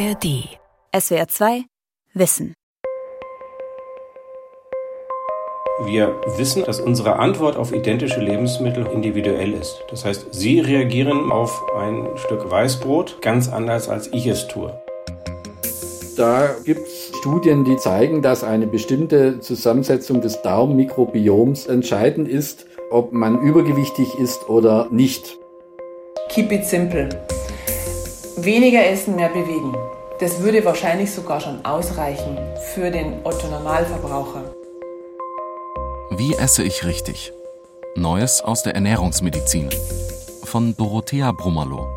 ARD. SWR 2 Wissen. Wir wissen, dass unsere Antwort auf identische Lebensmittel individuell ist. Das heißt, Sie reagieren auf ein Stück Weißbrot ganz anders, als ich es tue. Da gibt es Studien, die zeigen, dass eine bestimmte Zusammensetzung des Darmmikrobioms entscheidend ist, ob man übergewichtig ist oder nicht. Keep it simple. Weniger essen, mehr bewegen. Das würde wahrscheinlich sogar schon ausreichen für den Otto-Normalverbraucher. Wie esse ich richtig? Neues aus der Ernährungsmedizin. Von Dorothea Brummerloh.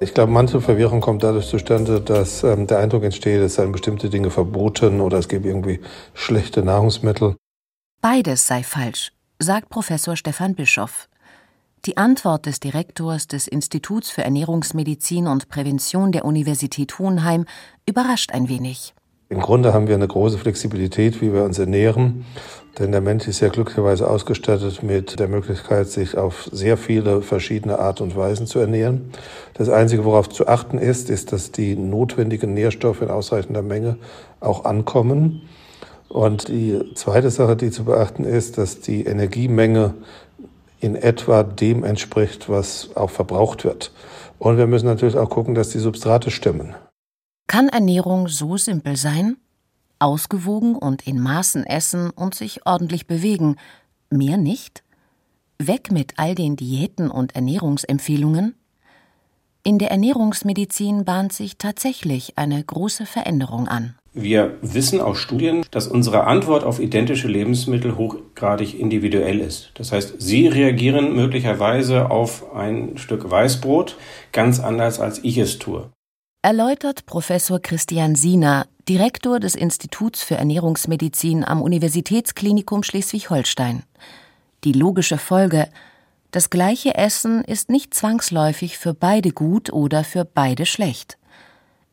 Ich glaube, manche Verwirrung kommt dadurch zustande, dass ähm, der Eindruck entsteht, es seien bestimmte Dinge verboten oder es gäbe irgendwie schlechte Nahrungsmittel. Beides sei falsch, sagt Professor Stefan Bischoff. Die Antwort des Direktors des Instituts für Ernährungsmedizin und Prävention der Universität Hohenheim überrascht ein wenig. Im Grunde haben wir eine große Flexibilität, wie wir uns ernähren, denn der Mensch ist ja glücklicherweise ausgestattet mit der Möglichkeit, sich auf sehr viele verschiedene Art und Weisen zu ernähren. Das Einzige, worauf zu achten ist, ist, dass die notwendigen Nährstoffe in ausreichender Menge auch ankommen. Und die zweite Sache, die zu beachten ist, dass die Energiemenge in etwa dem entspricht, was auch verbraucht wird. Und wir müssen natürlich auch gucken, dass die Substrate stimmen. Kann Ernährung so simpel sein? Ausgewogen und in Maßen essen und sich ordentlich bewegen. Mehr nicht? Weg mit all den Diäten und Ernährungsempfehlungen? In der Ernährungsmedizin bahnt sich tatsächlich eine große Veränderung an. Wir wissen aus Studien, dass unsere Antwort auf identische Lebensmittel hochgradig individuell ist. Das heißt, Sie reagieren möglicherweise auf ein Stück Weißbrot ganz anders, als ich es tue. Erläutert Professor Christian Siener, Direktor des Instituts für Ernährungsmedizin am Universitätsklinikum Schleswig-Holstein. Die logische Folge, das gleiche Essen ist nicht zwangsläufig für beide gut oder für beide schlecht.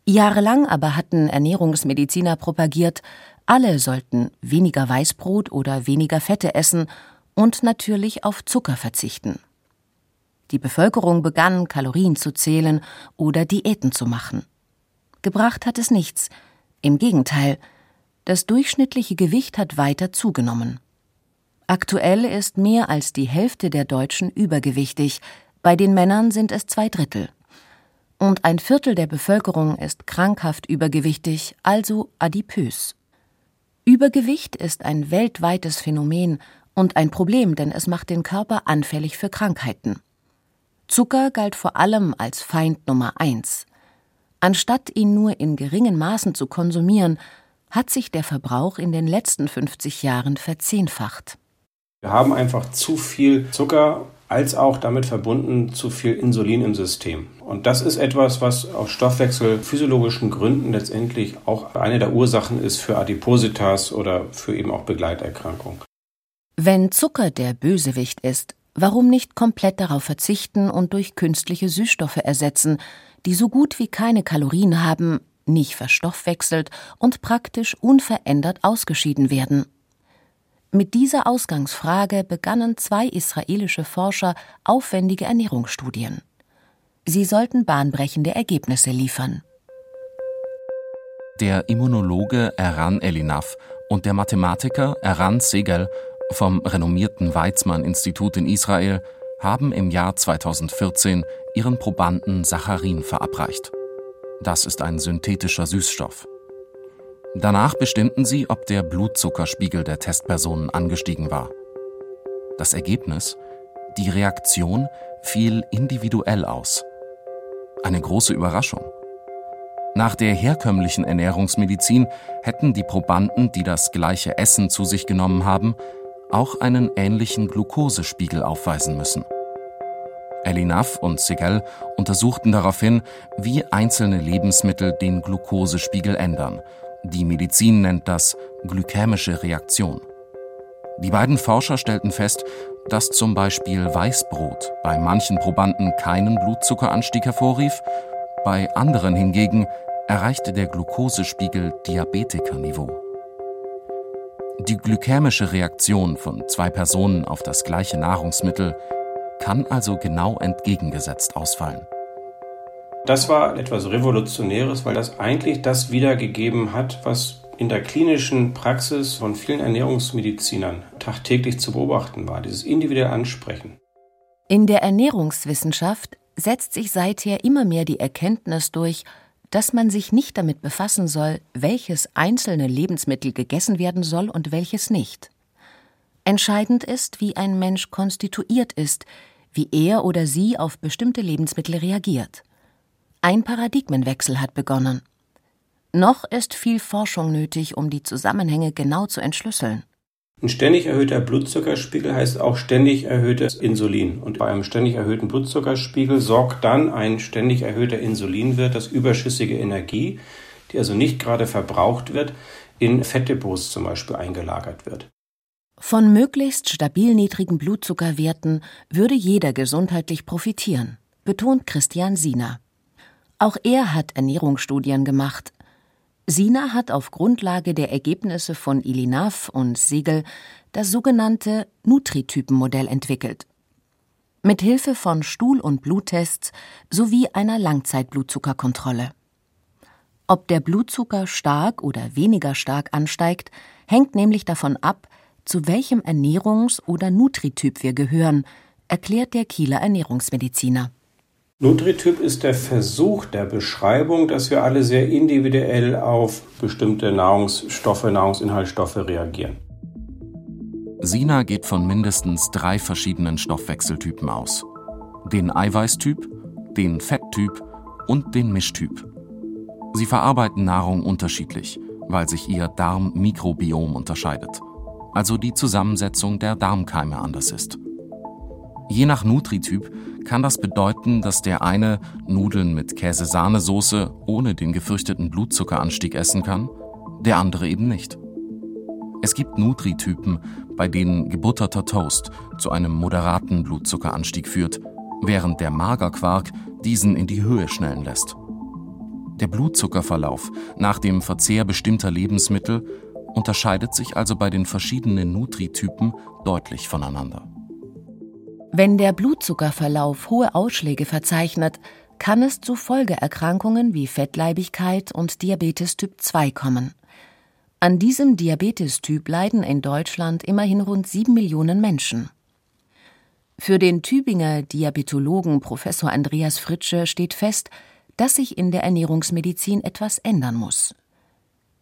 Jahrelang aber hatten Ernährungsmediziner propagiert, alle sollten weniger Weißbrot oder weniger Fette essen und natürlich auf Zucker verzichten. Die Bevölkerung begann, Kalorien zu zählen oder Diäten zu machen. Gebracht hat es nichts. Im Gegenteil, das durchschnittliche Gewicht hat weiter zugenommen. Aktuell ist mehr als die Hälfte der Deutschen übergewichtig, bei den Männern sind es zwei Drittel und ein Viertel der Bevölkerung ist krankhaft übergewichtig, also adipös. Übergewicht ist ein weltweites Phänomen und ein Problem, denn es macht den Körper anfällig für Krankheiten. Zucker galt vor allem als Feind Nummer eins. Anstatt ihn nur in geringen Maßen zu konsumieren, hat sich der Verbrauch in den letzten 50 Jahren verzehnfacht. Wir haben einfach zu viel Zucker als auch damit verbunden zu viel Insulin im System. Und das ist etwas, was aus stoffwechselphysiologischen Gründen letztendlich auch eine der Ursachen ist für Adipositas oder für eben auch Begleiterkrankungen. Wenn Zucker der Bösewicht ist, warum nicht komplett darauf verzichten und durch künstliche Süßstoffe ersetzen, die so gut wie keine Kalorien haben, nicht verstoffwechselt und praktisch unverändert ausgeschieden werden? Mit dieser Ausgangsfrage begannen zwei israelische Forscher aufwendige Ernährungsstudien. Sie sollten bahnbrechende Ergebnisse liefern. Der Immunologe Eran Elinaf und der Mathematiker Eran Segel vom renommierten Weizmann-Institut in Israel haben im Jahr 2014 ihren Probanden Saccharin verabreicht. Das ist ein synthetischer Süßstoff. Danach bestimmten sie, ob der Blutzuckerspiegel der Testpersonen angestiegen war. Das Ergebnis? Die Reaktion fiel individuell aus. Eine große Überraschung. Nach der herkömmlichen Ernährungsmedizin hätten die Probanden, die das gleiche Essen zu sich genommen haben, auch einen ähnlichen Glukosespiegel aufweisen müssen. Elinaf und Segel untersuchten daraufhin, wie einzelne Lebensmittel den Glukosespiegel ändern die Medizin nennt das glykämische Reaktion. Die beiden Forscher stellten fest, dass zum Beispiel Weißbrot bei manchen Probanden keinen Blutzuckeranstieg hervorrief, bei anderen hingegen erreichte der Glukosespiegel Diabetikerniveau. Die glykämische Reaktion von zwei Personen auf das gleiche Nahrungsmittel kann also genau entgegengesetzt ausfallen. Das war etwas Revolutionäres, weil das eigentlich das wiedergegeben hat, was in der klinischen Praxis von vielen Ernährungsmedizinern tagtäglich zu beobachten war, dieses individuelle Ansprechen. In der Ernährungswissenschaft setzt sich seither immer mehr die Erkenntnis durch, dass man sich nicht damit befassen soll, welches einzelne Lebensmittel gegessen werden soll und welches nicht. Entscheidend ist, wie ein Mensch konstituiert ist, wie er oder sie auf bestimmte Lebensmittel reagiert. Ein Paradigmenwechsel hat begonnen. Noch ist viel Forschung nötig, um die Zusammenhänge genau zu entschlüsseln. Ein ständig erhöhter Blutzuckerspiegel heißt auch ständig erhöhtes Insulin. Und bei einem ständig erhöhten Blutzuckerspiegel sorgt dann ein ständig erhöhter Insulinwert, das überschüssige Energie, die also nicht gerade verbraucht wird, in Fettdepots zum Beispiel eingelagert wird. Von möglichst stabil niedrigen Blutzuckerwerten würde jeder gesundheitlich profitieren, betont Christian Siener. Auch er hat Ernährungsstudien gemacht, Sina hat auf Grundlage der Ergebnisse von Ilinav und Siegel das sogenannte Nutritypenmodell entwickelt. Mit Hilfe von Stuhl- und Bluttests sowie einer Langzeitblutzuckerkontrolle. Ob der Blutzucker stark oder weniger stark ansteigt, hängt nämlich davon ab, zu welchem Ernährungs- oder Nutrityp wir gehören, erklärt der Kieler Ernährungsmediziner. Nutrityp ist der Versuch der Beschreibung, dass wir alle sehr individuell auf bestimmte Nahrungsstoffe, Nahrungsinhaltsstoffe reagieren. Sina geht von mindestens drei verschiedenen Stoffwechseltypen aus. Den Eiweißtyp, den Fetttyp und den Mischtyp. Sie verarbeiten Nahrung unterschiedlich, weil sich ihr Darmmikrobiom unterscheidet, also die Zusammensetzung der Darmkeime anders ist. Je nach Nutrityp kann das bedeuten, dass der eine Nudeln mit Käse-Sahnesoße ohne den gefürchteten Blutzuckeranstieg essen kann, der andere eben nicht. Es gibt Nutritypen, bei denen gebutterter Toast zu einem moderaten Blutzuckeranstieg führt, während der Magerquark diesen in die Höhe schnellen lässt. Der Blutzuckerverlauf nach dem Verzehr bestimmter Lebensmittel unterscheidet sich also bei den verschiedenen Nutritypen deutlich voneinander. Wenn der Blutzuckerverlauf hohe Ausschläge verzeichnet, kann es zu Folgeerkrankungen wie Fettleibigkeit und Diabetes Typ 2 kommen. An diesem Diabetestyp leiden in Deutschland immerhin rund sieben Millionen Menschen. Für den Tübinger Diabetologen Professor Andreas Fritsche steht fest, dass sich in der Ernährungsmedizin etwas ändern muss.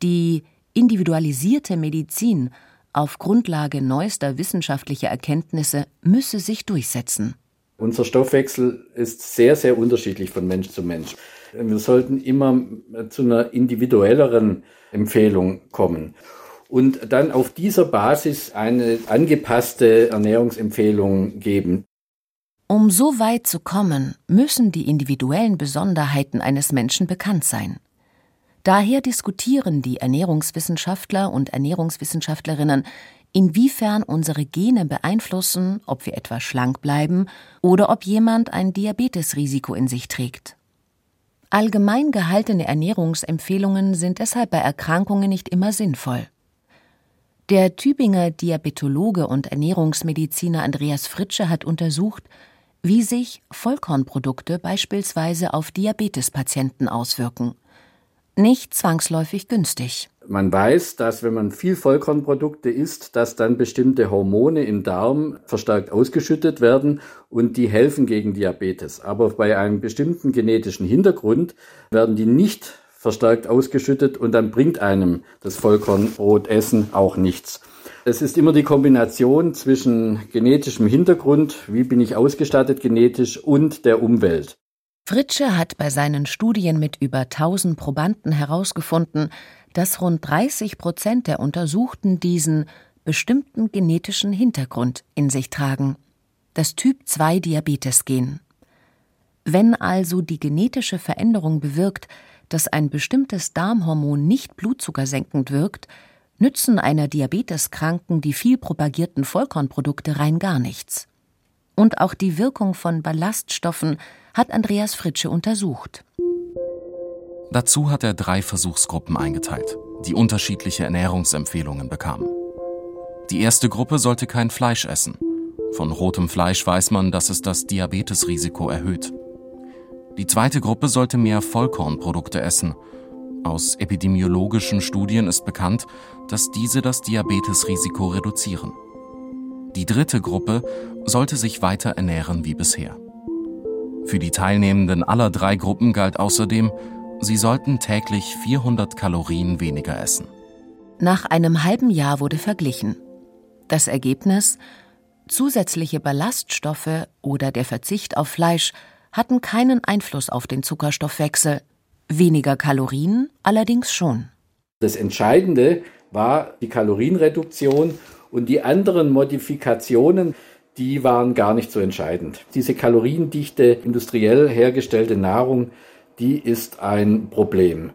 Die individualisierte Medizin auf Grundlage neuester wissenschaftlicher Erkenntnisse müsse sich durchsetzen. Unser Stoffwechsel ist sehr, sehr unterschiedlich von Mensch zu Mensch. Wir sollten immer zu einer individuelleren Empfehlung kommen und dann auf dieser Basis eine angepasste Ernährungsempfehlung geben. Um so weit zu kommen, müssen die individuellen Besonderheiten eines Menschen bekannt sein. Daher diskutieren die Ernährungswissenschaftler und Ernährungswissenschaftlerinnen, inwiefern unsere Gene beeinflussen, ob wir etwa schlank bleiben oder ob jemand ein Diabetesrisiko in sich trägt. Allgemein gehaltene Ernährungsempfehlungen sind deshalb bei Erkrankungen nicht immer sinnvoll. Der Tübinger Diabetologe und Ernährungsmediziner Andreas Fritsche hat untersucht, wie sich Vollkornprodukte beispielsweise auf Diabetespatienten auswirken nicht zwangsläufig günstig. Man weiß, dass wenn man viel Vollkornprodukte isst, dass dann bestimmte Hormone im Darm verstärkt ausgeschüttet werden und die helfen gegen Diabetes. Aber bei einem bestimmten genetischen Hintergrund werden die nicht verstärkt ausgeschüttet und dann bringt einem das Vollkornbrotessen auch nichts. Es ist immer die Kombination zwischen genetischem Hintergrund, wie bin ich ausgestattet genetisch, und der Umwelt. Fritsche hat bei seinen Studien mit über 1000 Probanden herausgefunden, dass rund 30 Prozent der Untersuchten diesen bestimmten genetischen Hintergrund in sich tragen, das Typ-2-Diabetes-Gen. Wenn also die genetische Veränderung bewirkt, dass ein bestimmtes Darmhormon nicht blutzuckersenkend wirkt, nützen einer Diabeteskranken die viel propagierten Vollkornprodukte rein gar nichts. Und auch die Wirkung von Ballaststoffen hat Andreas Fritsche untersucht. Dazu hat er drei Versuchsgruppen eingeteilt, die unterschiedliche Ernährungsempfehlungen bekamen. Die erste Gruppe sollte kein Fleisch essen. Von rotem Fleisch weiß man, dass es das Diabetesrisiko erhöht. Die zweite Gruppe sollte mehr Vollkornprodukte essen. Aus epidemiologischen Studien ist bekannt, dass diese das Diabetesrisiko reduzieren. Die dritte Gruppe sollte sich weiter ernähren wie bisher. Für die Teilnehmenden aller drei Gruppen galt außerdem, sie sollten täglich 400 Kalorien weniger essen. Nach einem halben Jahr wurde verglichen. Das Ergebnis? Zusätzliche Ballaststoffe oder der Verzicht auf Fleisch hatten keinen Einfluss auf den Zuckerstoffwechsel, weniger Kalorien allerdings schon. Das Entscheidende war die Kalorienreduktion und die anderen Modifikationen, die waren gar nicht so entscheidend. Diese kaloriendichte, industriell hergestellte Nahrung, die ist ein Problem.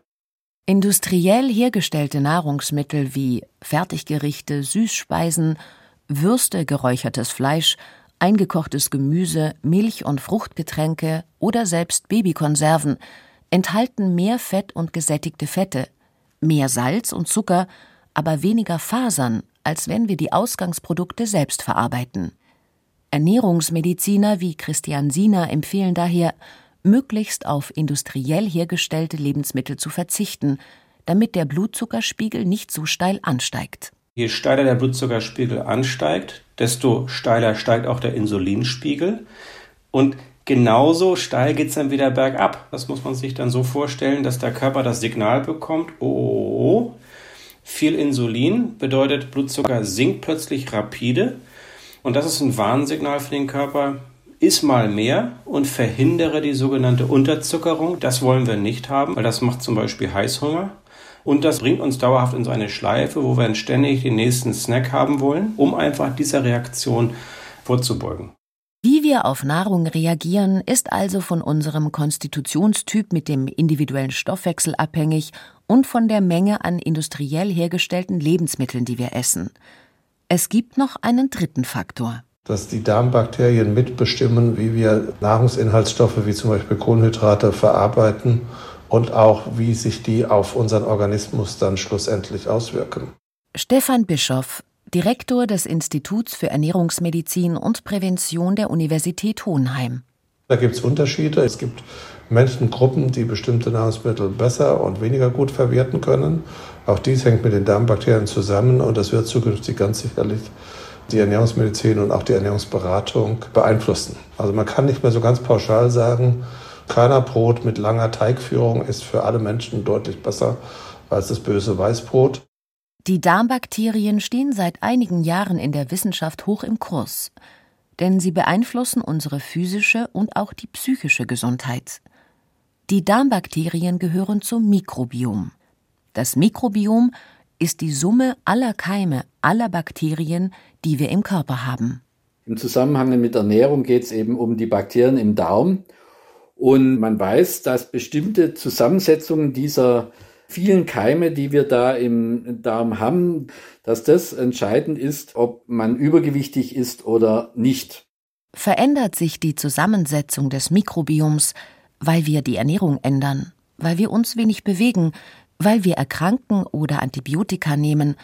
Industriell hergestellte Nahrungsmittel wie Fertiggerichte, Süßspeisen, Würste, geräuchertes Fleisch, eingekochtes Gemüse, Milch- und Fruchtgetränke oder selbst Babykonserven enthalten mehr Fett und gesättigte Fette, mehr Salz und Zucker, aber weniger Fasern, als wenn wir die Ausgangsprodukte selbst verarbeiten. Ernährungsmediziner wie Christian Siener empfehlen daher, möglichst auf industriell hergestellte Lebensmittel zu verzichten, damit der Blutzuckerspiegel nicht so steil ansteigt. Je steiler der Blutzuckerspiegel ansteigt, desto steiler steigt auch der Insulinspiegel. Und genauso steil geht es dann wieder bergab. Das muss man sich dann so vorstellen, dass der Körper das Signal bekommt, oh, oh, oh, viel Insulin bedeutet, Blutzucker sinkt plötzlich rapide. Und das ist ein Warnsignal für den Körper, iss mal mehr und verhindere die sogenannte Unterzuckerung. Das wollen wir nicht haben, weil das macht zum Beispiel Heißhunger. Und das bringt uns dauerhaft in so eine Schleife, wo wir dann ständig den nächsten Snack haben wollen, um einfach dieser Reaktion vorzubeugen. Wie wir auf Nahrung reagieren, ist also von unserem Konstitutionstyp mit dem individuellen Stoffwechsel abhängig und von der Menge an industriell hergestellten Lebensmitteln, die wir essen. Es gibt noch einen dritten Faktor. Dass die Darmbakterien mitbestimmen, wie wir Nahrungsinhaltsstoffe wie zum Beispiel Kohlenhydrate verarbeiten und auch wie sich die auf unseren Organismus dann schlussendlich auswirken. Stefan Bischoff, Direktor des Instituts für Ernährungsmedizin und Prävention der Universität Hohenheim. Da gibt es Unterschiede. Es gibt Menschengruppen, die bestimmte Nahrungsmittel besser und weniger gut verwerten können. Auch dies hängt mit den Darmbakterien zusammen und das wird zukünftig ganz sicherlich die Ernährungsmedizin und auch die Ernährungsberatung beeinflussen. Also man kann nicht mehr so ganz pauschal sagen, Körnerbrot mit langer Teigführung ist für alle Menschen deutlich besser als das böse Weißbrot. Die Darmbakterien stehen seit einigen Jahren in der Wissenschaft hoch im Kurs, denn sie beeinflussen unsere physische und auch die psychische Gesundheit. Die Darmbakterien gehören zum Mikrobiom. Das Mikrobiom ist die Summe aller Keime, aller Bakterien, die wir im Körper haben. Im Zusammenhang mit Ernährung geht es eben um die Bakterien im Darm und man weiß, dass bestimmte Zusammensetzungen dieser vielen Keime, die wir da im Darm haben, dass das entscheidend ist, ob man übergewichtig ist oder nicht. Verändert sich die Zusammensetzung des Mikrobioms, weil wir die Ernährung ändern, weil wir uns wenig bewegen, weil wir erkranken oder Antibiotika nehmen,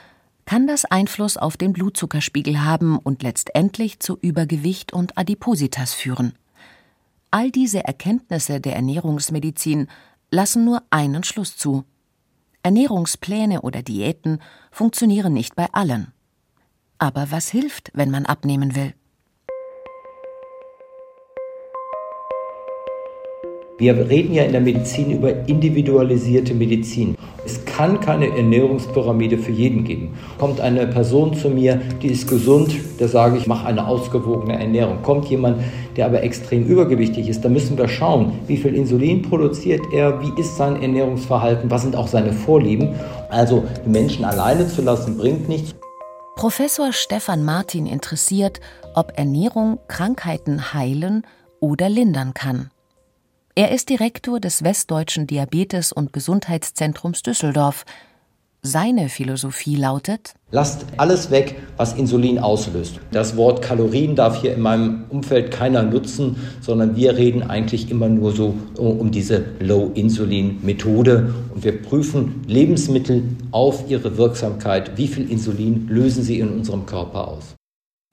kann das Einfluss auf den Blutzuckerspiegel haben und letztendlich zu Übergewicht und Adipositas führen. All diese Erkenntnisse der Ernährungsmedizin lassen nur einen Schluss zu. Ernährungspläne oder Diäten funktionieren nicht bei allen. Aber was hilft, wenn man abnehmen will? Wir reden ja in der Medizin über individualisierte Medizin. Es kann keine Ernährungspyramide für jeden geben. Kommt eine Person zu mir, die ist gesund, da sage ich, mach eine ausgewogene Ernährung. Kommt jemand, der aber extrem übergewichtig ist, da müssen wir schauen, wie viel Insulin produziert er, wie ist sein Ernährungsverhalten, was sind auch seine Vorlieben. Also Menschen alleine zu lassen, bringt nichts. Professor Stefan Martin interessiert, ob Ernährung Krankheiten heilen oder lindern kann. Er ist Direktor des Westdeutschen Diabetes- und Gesundheitszentrums Düsseldorf. Seine Philosophie lautet: Lasst alles weg, was Insulin auslöst. Das Wort Kalorien darf hier in meinem Umfeld keiner nutzen, sondern wir reden eigentlich immer nur so um diese Low-Insulin-Methode. Und wir prüfen Lebensmittel auf ihre Wirksamkeit. Wie viel Insulin lösen sie in unserem Körper aus?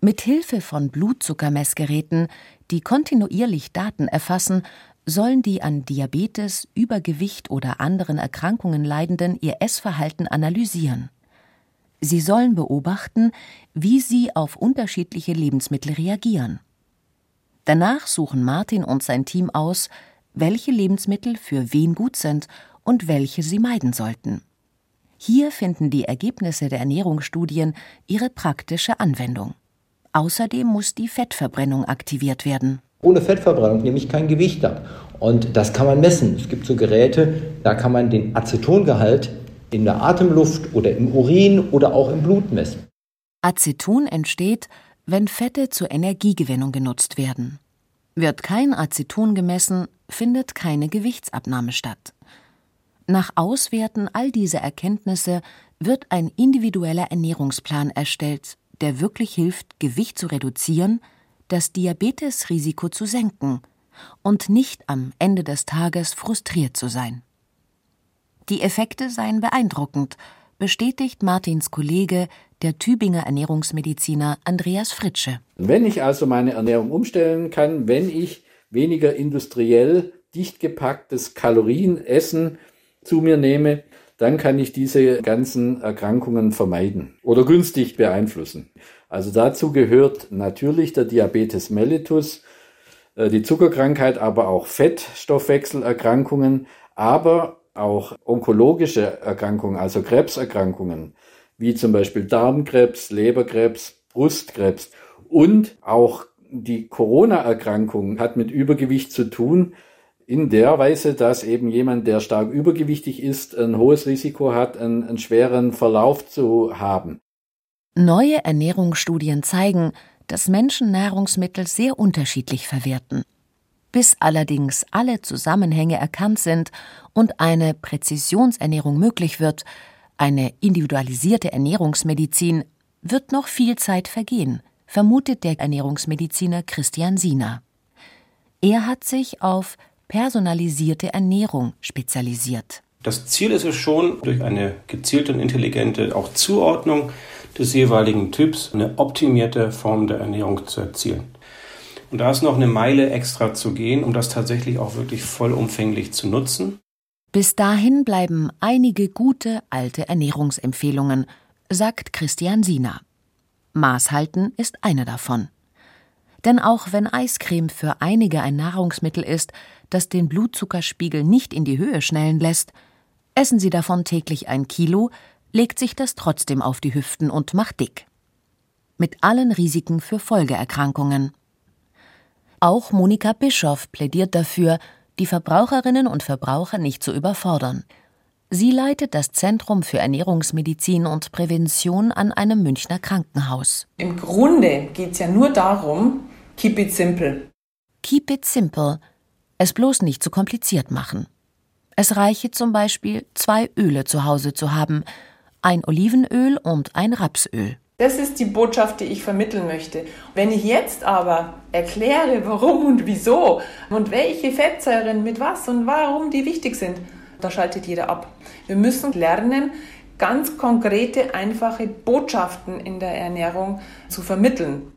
Mit Hilfe von Blutzuckermessgeräten, die kontinuierlich Daten erfassen, sollen die an Diabetes, Übergewicht oder anderen Erkrankungen Leidenden ihr Essverhalten analysieren. Sie sollen beobachten, wie sie auf unterschiedliche Lebensmittel reagieren. Danach suchen Martin und sein Team aus, welche Lebensmittel für wen gut sind und welche sie meiden sollten. Hier finden die Ergebnisse der Ernährungsstudien ihre praktische Anwendung. Außerdem muss die Fettverbrennung aktiviert werden. Ohne Fettverbrennung nehme ich kein Gewicht ab. Und das kann man messen. Es gibt so Geräte, da kann man den Acetongehalt in der Atemluft oder im Urin oder auch im Blut messen. Aceton entsteht, wenn Fette zur Energiegewinnung genutzt werden. Wird kein Aceton gemessen, findet keine Gewichtsabnahme statt. Nach Auswerten all dieser Erkenntnisse wird ein individueller Ernährungsplan erstellt, der wirklich hilft, Gewicht zu reduzieren, das Diabetesrisiko zu senken und nicht am Ende des Tages frustriert zu sein. Die Effekte seien beeindruckend, bestätigt Martins Kollege, der Tübinger Ernährungsmediziner Andreas Fritsche. Wenn ich also meine Ernährung umstellen kann, wenn ich weniger industriell dicht gepacktes Kalorienessen zu mir nehme, dann kann ich diese ganzen Erkrankungen vermeiden oder günstig beeinflussen. Also dazu gehört natürlich der Diabetes mellitus, äh, die Zuckerkrankheit, aber auch Fettstoffwechselerkrankungen, aber auch onkologische Erkrankungen, also Krebserkrankungen, wie zum Beispiel Darmkrebs, Leberkrebs, Brustkrebs und auch die Corona-Erkrankung hat mit Übergewicht zu tun, in der Weise, dass eben jemand, der stark übergewichtig ist, ein hohes Risiko hat, einen, einen schweren Verlauf zu haben. Neue Ernährungsstudien zeigen, dass Menschen Nahrungsmittel sehr unterschiedlich verwerten. Bis allerdings alle Zusammenhänge erkannt sind und eine Präzisionsernährung möglich wird, eine individualisierte Ernährungsmedizin, wird noch viel Zeit vergehen, vermutet der Ernährungsmediziner Christian Siener. Er hat sich auf personalisierte Ernährung spezialisiert. Das Ziel ist es schon, durch eine gezielte und intelligente auch Zuordnung des jeweiligen Typs eine optimierte Form der Ernährung zu erzielen. Und da ist noch eine Meile extra zu gehen, um das tatsächlich auch wirklich vollumfänglich zu nutzen. Bis dahin bleiben einige gute alte Ernährungsempfehlungen, sagt Christian Siener. Maßhalten ist eine davon. Denn auch wenn Eiscreme für einige ein Nahrungsmittel ist, das den Blutzuckerspiegel nicht in die Höhe schnellen lässt, essen sie davon täglich ein Kilo, legt sich das trotzdem auf die Hüften und macht dick. Mit allen Risiken für Folgeerkrankungen. Auch Monika Bischoff plädiert dafür, die Verbraucherinnen und Verbraucher nicht zu überfordern. Sie leitet das Zentrum für Ernährungsmedizin und Prävention an einem Münchner Krankenhaus. Im Grunde geht es ja nur darum, keep it simple. Keep it simple. Es bloß nicht zu kompliziert machen. Es reiche zum Beispiel, zwei Öle zu Hause zu haben, ein Olivenöl und ein Rapsöl. Das ist die Botschaft, die ich vermitteln möchte. Wenn ich jetzt aber erkläre, warum und wieso und welche Fettsäuren mit was und warum die wichtig sind, da schaltet jeder ab. Wir müssen lernen, ganz konkrete, einfache Botschaften in der Ernährung zu vermitteln.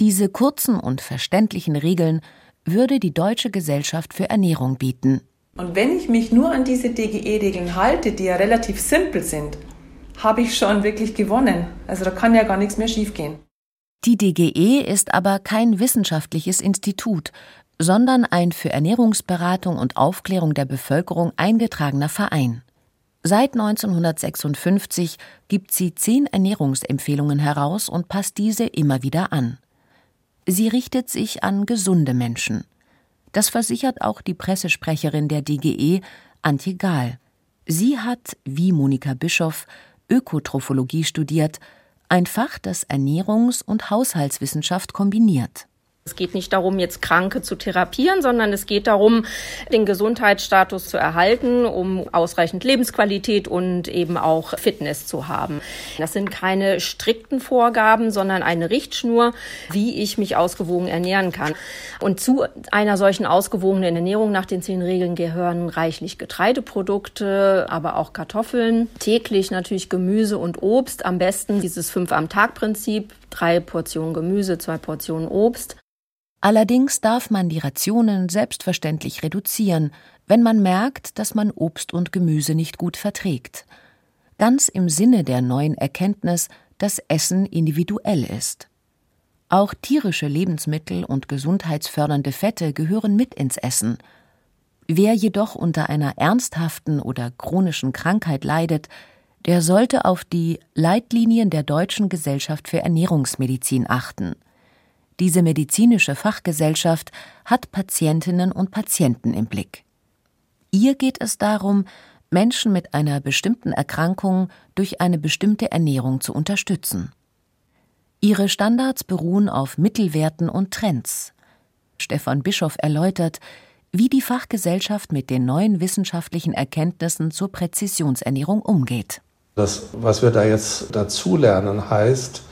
Diese kurzen und verständlichen Regeln würde die Deutsche Gesellschaft für Ernährung bieten. Und wenn ich mich nur an diese DGE-Regeln halte, die ja relativ simpel sind, habe ich schon wirklich gewonnen. Also da kann ja gar nichts mehr schiefgehen. Die DGE ist aber kein wissenschaftliches Institut, sondern ein für Ernährungsberatung und Aufklärung der Bevölkerung eingetragener Verein. Seit 1956 gibt sie zehn Ernährungsempfehlungen heraus und passt diese immer wieder an. Sie richtet sich an gesunde Menschen. Das versichert auch die Pressesprecherin der DGE, Antje Gahl. Sie hat, wie Monika Bischoff, Ökotrophologie studiert, ein Fach, das Ernährungs- und Haushaltswissenschaft kombiniert. Es geht nicht darum, jetzt Kranke zu therapieren, sondern es geht darum, den Gesundheitsstatus zu erhalten, um ausreichend Lebensqualität und eben auch Fitness zu haben. Das sind keine strikten Vorgaben, sondern eine Richtschnur, wie ich mich ausgewogen ernähren kann. Und zu einer solchen ausgewogenen Ernährung nach den zehn Regeln gehören reichlich Getreideprodukte, aber auch Kartoffeln, täglich natürlich Gemüse und Obst, am besten dieses fünf am Tag Prinzip, drei Portionen Gemüse, zwei Portionen Obst. Allerdings darf man die Rationen selbstverständlich reduzieren, wenn man merkt, dass man Obst und Gemüse nicht gut verträgt. Ganz im Sinne der neuen Erkenntnis, dass Essen individuell ist. Auch tierische Lebensmittel und gesundheitsfördernde Fette gehören mit ins Essen. Wer jedoch unter einer ernsthaften oder chronischen Krankheit leidet, der sollte auf die Leitlinien der Deutschen Gesellschaft für Ernährungsmedizin achten. Diese medizinische Fachgesellschaft hat Patientinnen und Patienten im Blick. Ihr geht es darum, Menschen mit einer bestimmten Erkrankung durch eine bestimmte Ernährung zu unterstützen. Ihre Standards beruhen auf Mittelwerten und Trends. Stefan Bischoff erläutert, wie die Fachgesellschaft mit den neuen wissenschaftlichen Erkenntnissen zur Präzisionsernährung umgeht. Das, was wir da jetzt dazulernen, heißt,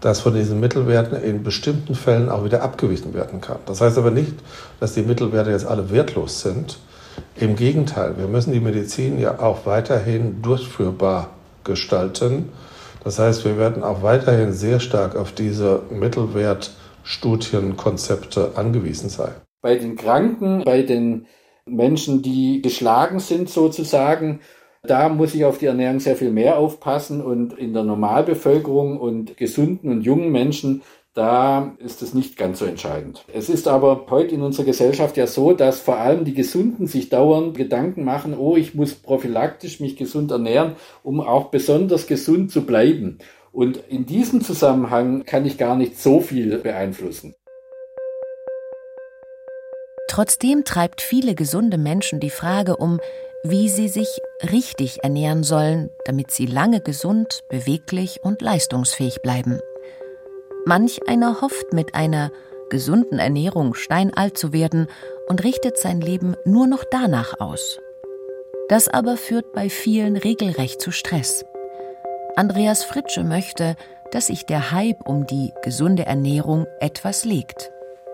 dass von diesen Mittelwerten in bestimmten Fällen auch wieder abgewichen werden kann. Das heißt aber nicht, dass die Mittelwerte jetzt alle wertlos sind. Im Gegenteil, wir müssen die Medizin ja auch weiterhin durchführbar gestalten. Das heißt, wir werden auch weiterhin sehr stark auf diese Mittelwertstudienkonzepte angewiesen sein. Bei den Kranken, bei den Menschen, die geschlagen sind sozusagen, da muss ich auf die Ernährung sehr viel mehr aufpassen und in der Normalbevölkerung und gesunden und jungen Menschen, da ist es nicht ganz so entscheidend. Es ist aber heute in unserer Gesellschaft ja so, dass vor allem die Gesunden sich dauernd Gedanken machen, oh, ich muss prophylaktisch mich gesund ernähren, um auch besonders gesund zu bleiben. Und in diesem Zusammenhang kann ich gar nicht so viel beeinflussen. Trotzdem treibt viele gesunde Menschen die Frage um, wie sie sich richtig ernähren sollen, damit sie lange gesund, beweglich und leistungsfähig bleiben. Manch einer hofft mit einer gesunden Ernährung steinalt zu werden und richtet sein Leben nur noch danach aus. Das aber führt bei vielen regelrecht zu Stress. Andreas Fritsche möchte, dass sich der Hype um die gesunde Ernährung etwas legt.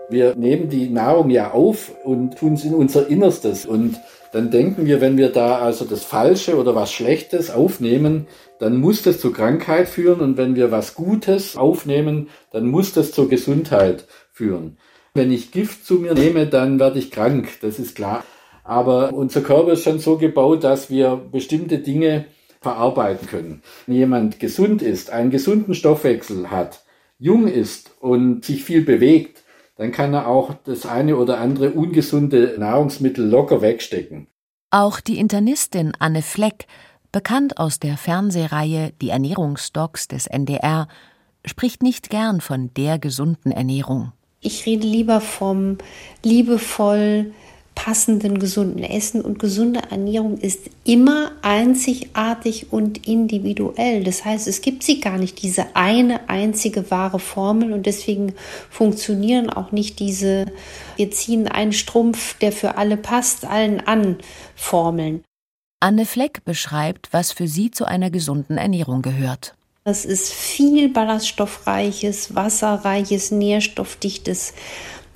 Wir nehmen die Nahrung ja auf und tun es in unser Innerstes und dann denken wir, wenn wir da also das Falsche oder was Schlechtes aufnehmen, dann muss das zur Krankheit führen und wenn wir was Gutes aufnehmen, dann muss das zur Gesundheit führen. Wenn ich Gift zu mir nehme, dann werde ich krank, das ist klar. Aber unser Körper ist schon so gebaut, dass wir bestimmte Dinge verarbeiten können. Wenn jemand gesund ist, einen gesunden Stoffwechsel hat, jung ist und sich viel bewegt, dann kann er auch das eine oder andere ungesunde Nahrungsmittel locker wegstecken. Auch die Internistin Anne Fleck, bekannt aus der Fernsehreihe Die Ernährungsdocs des NDR, spricht nicht gern von der gesunden Ernährung. Ich rede lieber vom liebevoll passenden, gesunden Essen und gesunde Ernährung ist immer einzigartig und individuell. Das heißt, es gibt sie gar nicht, diese eine einzige wahre Formel und deswegen funktionieren auch nicht diese, wir ziehen einen Strumpf, der für alle passt, allen an Formeln. Anne Fleck beschreibt, was für sie zu einer gesunden Ernährung gehört. Das ist viel ballaststoffreiches, wasserreiches, nährstoffdichtes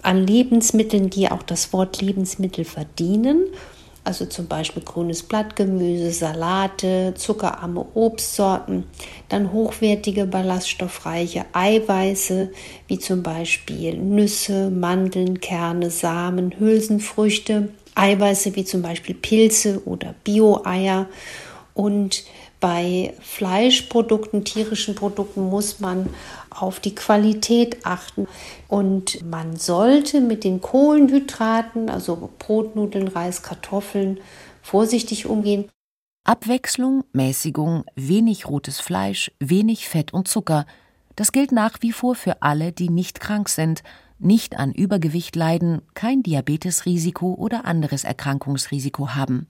an Lebensmitteln, die auch das Wort Lebensmittel verdienen. Also zum Beispiel grünes Blattgemüse, Salate, zuckerarme Obstsorten, dann hochwertige ballaststoffreiche Eiweiße, wie zum Beispiel Nüsse, Mandeln, Kerne, Samen, Hülsenfrüchte, Eiweiße wie zum Beispiel Pilze oder Bio-Eier und bei Fleischprodukten, tierischen Produkten muss man auf die Qualität achten. Und man sollte mit den Kohlenhydraten, also Brotnudeln, Reis, Kartoffeln, vorsichtig umgehen. Abwechslung, Mäßigung, wenig rotes Fleisch, wenig Fett und Zucker. Das gilt nach wie vor für alle, die nicht krank sind, nicht an Übergewicht leiden, kein Diabetesrisiko oder anderes Erkrankungsrisiko haben.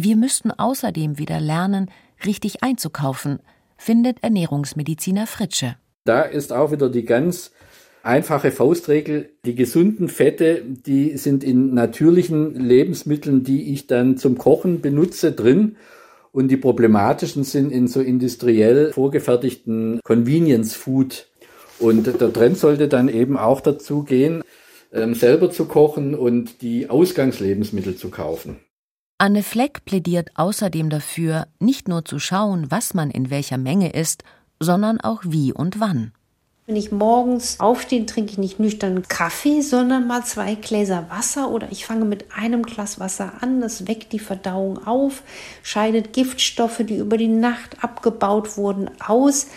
Wir müssten außerdem wieder lernen, richtig einzukaufen, findet Ernährungsmediziner Fritsche. Da ist auch wieder die ganz einfache Faustregel, die gesunden Fette, die sind in natürlichen Lebensmitteln, die ich dann zum Kochen benutze, drin. Und die problematischen sind in so industriell vorgefertigten Convenience Food. Und der Trend sollte dann eben auch dazu gehen, ähm, selber zu kochen und die Ausgangslebensmittel zu kaufen. Anne Fleck plädiert außerdem dafür, nicht nur zu schauen, was man in welcher Menge isst, sondern auch wie und wann. Wenn ich morgens aufstehe, trinke ich nicht nüchtern Kaffee, sondern mal zwei Gläser Wasser oder ich fange mit einem Glas Wasser an. Das weckt die Verdauung auf, scheidet Giftstoffe, die über die Nacht abgebaut wurden, aus.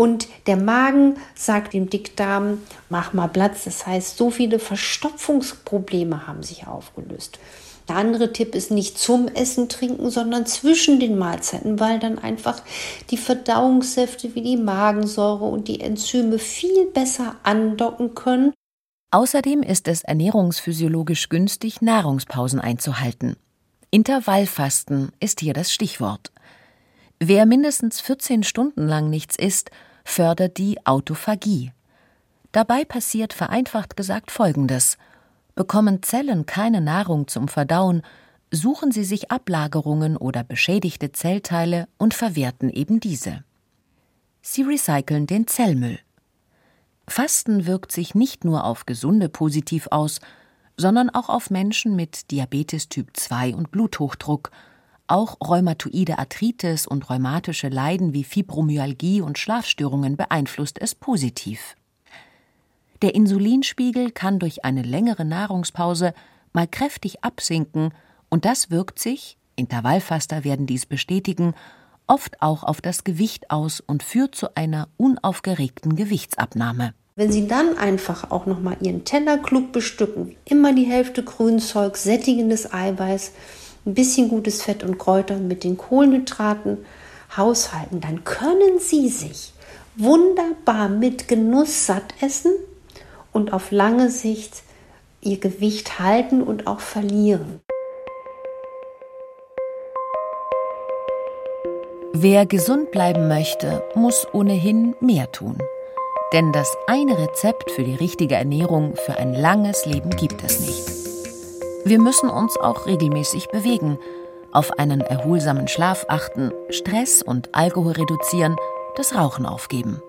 Und der Magen sagt dem Dickdarm, mach mal Platz. Das heißt, so viele Verstopfungsprobleme haben sich aufgelöst. Der andere Tipp ist nicht zum Essen trinken, sondern zwischen den Mahlzeiten, weil dann einfach die Verdauungssäfte wie die Magensäure und die Enzyme viel besser andocken können. Außerdem ist es ernährungsphysiologisch günstig, Nahrungspausen einzuhalten. Intervallfasten ist hier das Stichwort. Wer mindestens 14 Stunden lang nichts isst, fördert die Autophagie. Dabei passiert vereinfacht gesagt Folgendes – Bekommen Zellen keine Nahrung zum Verdauen, suchen sie sich Ablagerungen oder beschädigte Zellteile und verwerten eben diese. Sie recyceln den Zellmüll. Fasten wirkt sich nicht nur auf Gesunde positiv aus, sondern auch auf Menschen mit Diabetes Typ 2 und Bluthochdruck. Auch rheumatoide Arthritis und rheumatische Leiden wie Fibromyalgie und Schlafstörungen beeinflusst es positiv. Der Insulinspiegel kann durch eine längere Nahrungspause mal kräftig absinken und das wirkt sich, Intervallfaster werden dies bestätigen, oft auch auf das Gewicht aus und führt zu einer unaufgeregten Gewichtsabnahme. Wenn Sie dann einfach auch noch mal Ihren Teller klug bestücken, immer die Hälfte Grünzeug, sättigendes Eiweiß, ein bisschen gutes Fett und Kräuter mit den Kohlenhydraten haushalten, dann können Sie sich wunderbar mit Genuss satt essen und auf lange Sicht ihr Gewicht halten und auch verlieren. Wer gesund bleiben möchte, muss ohnehin mehr tun. Denn das eine Rezept für die richtige Ernährung für ein langes Leben gibt es nicht. Wir müssen uns auch regelmäßig bewegen, auf einen erholsamen Schlaf achten, Stress und Alkohol reduzieren, das Rauchen aufgeben.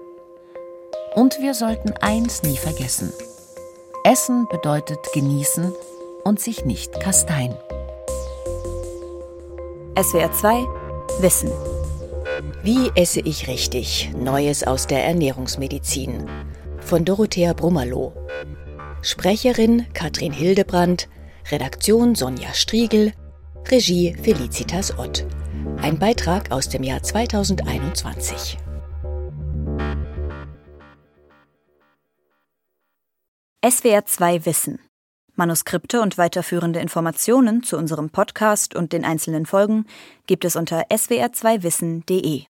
Und wir sollten eins nie vergessen. Essen bedeutet genießen und sich nicht kasteien. SWR 2 Wissen. Wie esse ich richtig? Neues aus der Ernährungsmedizin. Von Dorothea Brummerloh. Sprecherin Katrin Hildebrandt. Redaktion Sonja Striegel. Regie Felicitas Ott. Ein Beitrag aus dem Jahr 2021. SWR 2 Wissen. Manuskripte und weiterführende Informationen zu unserem Podcast und den einzelnen Folgen gibt es unter swr2wissen.de.